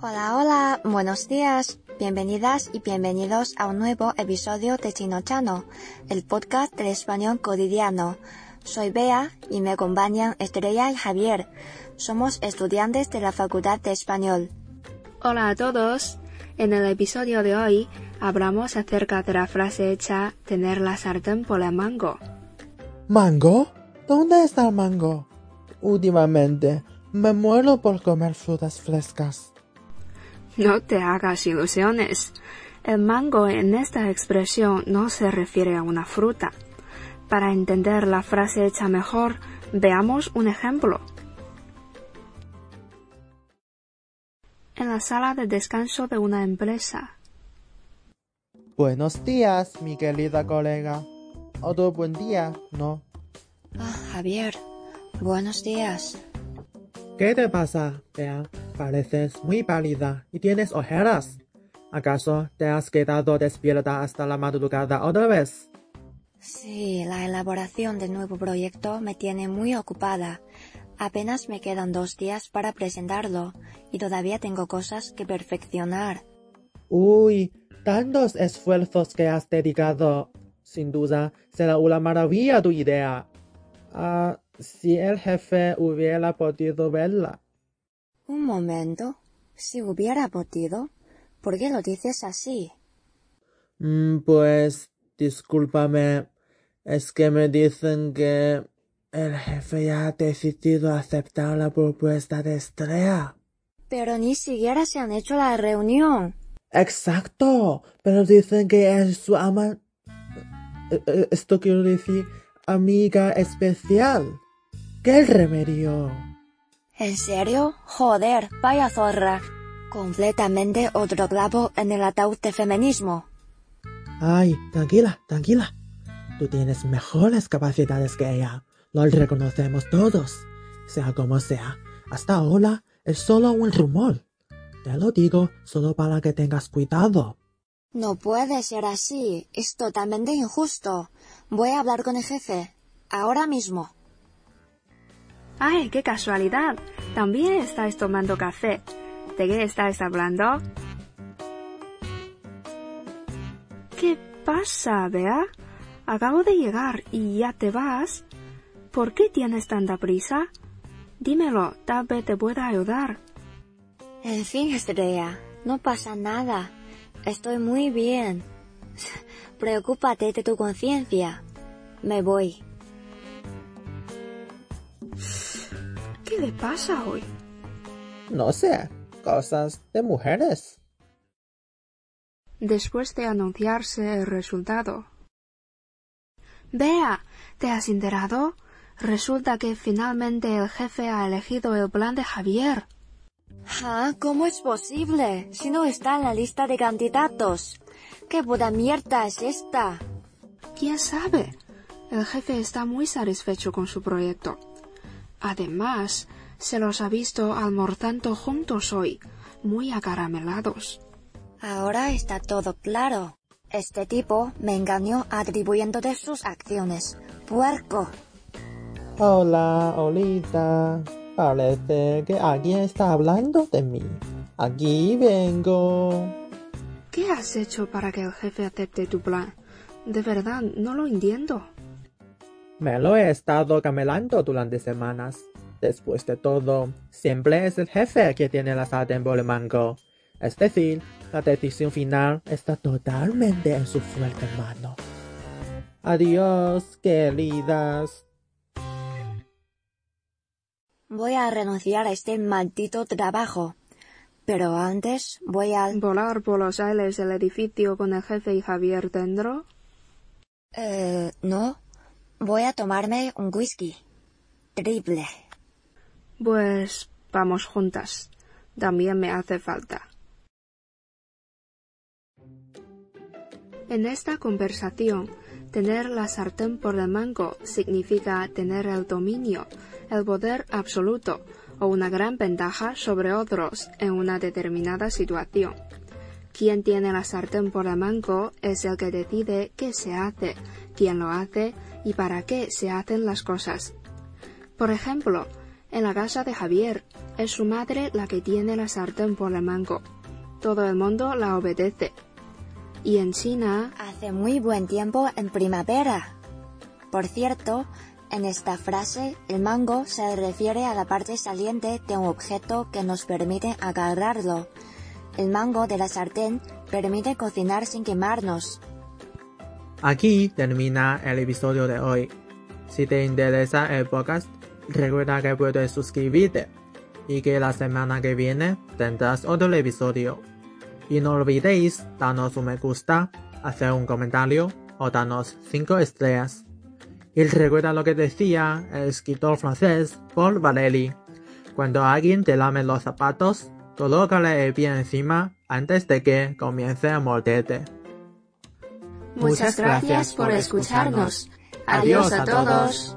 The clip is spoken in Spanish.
Hola, hola, buenos días, bienvenidas y bienvenidos a un nuevo episodio de Chino Chano, el podcast del español cotidiano. Soy Bea y me acompañan Estrella y Javier. Somos estudiantes de la Facultad de Español. Hola a todos. En el episodio de hoy hablamos acerca de la frase hecha tener la sartén por el mango. ¿Mango? ¿Dónde está el mango? Últimamente me muero por comer frutas frescas. No te hagas ilusiones. El mango en esta expresión no se refiere a una fruta. Para entender la frase hecha mejor, veamos un ejemplo. En la sala de descanso de una empresa. Buenos días, mi querida colega. Otro buen día, ¿no? Ah, Javier, buenos días. ¿Qué te pasa, Bea? Pareces muy pálida y tienes ojeras. ¿Acaso te has quedado despierta hasta la madrugada otra vez? Sí, la elaboración del nuevo proyecto me tiene muy ocupada. Apenas me quedan dos días para presentarlo y todavía tengo cosas que perfeccionar. Uy, tantos esfuerzos que has dedicado. Sin duda, será una maravilla tu idea. Ah, si el jefe hubiera podido verla. Un momento. Si hubiera podido, ¿por qué lo dices así? Mm, pues, discúlpame. Es que me dicen que el jefe ya ha decidido aceptar la propuesta de Estrella. Pero ni siquiera se han hecho la reunión. Exacto. Pero dicen que es su ama... Eh, eh, Esto quiero decir amiga especial. ¡Qué remedio! ¿En serio? Joder, vaya zorra. Completamente otro clavo en el ataúd de feminismo. Ay, tranquila, tranquila. Tú tienes mejores capacidades que ella. Lo reconocemos todos. Sea como sea, hasta ahora es solo un rumor. Te lo digo solo para que tengas cuidado. No puede ser así. Es totalmente injusto. Voy a hablar con el jefe. Ahora mismo. ¡Ay, qué casualidad! También estáis tomando café. ¿De qué estáis hablando? ¿Qué pasa, Bea? Acabo de llegar y ya te vas. ¿Por qué tienes tanta prisa? Dímelo, tal vez te pueda ayudar. En fin, Estrella, no pasa nada. Estoy muy bien. Preocúpate de tu conciencia. Me voy. ¿Qué le pasa hoy? No sé, cosas de mujeres. Después de anunciarse el resultado. Vea, ¿te has enterado? Resulta que finalmente el jefe ha elegido el plan de Javier. ¿Ah? ¿Cómo es posible? Si no está en la lista de candidatos. ¿Qué puta mierda es esta? ¿Quién sabe? El jefe está muy satisfecho con su proyecto. Además, se los ha visto almorzando juntos hoy, muy acaramelados. Ahora está todo claro. Este tipo me engañó atribuyéndote sus acciones. ¡Puerco! Hola, Olita. Parece que alguien está hablando de mí. Aquí vengo. ¿Qué has hecho para que el jefe acepte tu plan? De verdad, no lo entiendo. Me lo he estado camelando durante semanas. Después de todo, siempre es el jefe que tiene la sartén por el mango. Es decir, la decisión final está totalmente en su fuerte mano. Adiós, queridas. Voy a renunciar a este maldito trabajo. Pero antes voy a... ¿Volar por los aires del edificio con el jefe y Javier dentro? Eh, no. Voy a tomarme un whisky. Triple. Pues vamos juntas. También me hace falta. En esta conversación, tener la sartén por el mango significa tener el dominio, el poder absoluto o una gran ventaja sobre otros en una determinada situación. Quien tiene la sartén por el mango es el que decide qué se hace, quién lo hace y para qué se hacen las cosas. Por ejemplo, en la casa de Javier, es su madre la que tiene la sartén por el mango. Todo el mundo la obedece. Y en China Hace muy buen tiempo en primavera. Por cierto, en esta frase, el mango se refiere a la parte saliente de un objeto que nos permite agarrarlo. El mango de la sartén permite cocinar sin quemarnos. Aquí termina el episodio de hoy. Si te interesa el podcast, recuerda que puedes suscribirte y que la semana que viene tendrás otro episodio. Y no olvidéis darnos un me gusta, hacer un comentario o darnos 5 estrellas. Y recuerda lo que decía el escritor francés Paul Valéry. Cuando alguien te lame los zapatos, colócale el pie encima antes de que comience a morderte. Muchas gracias por escucharnos. Adiós a todos.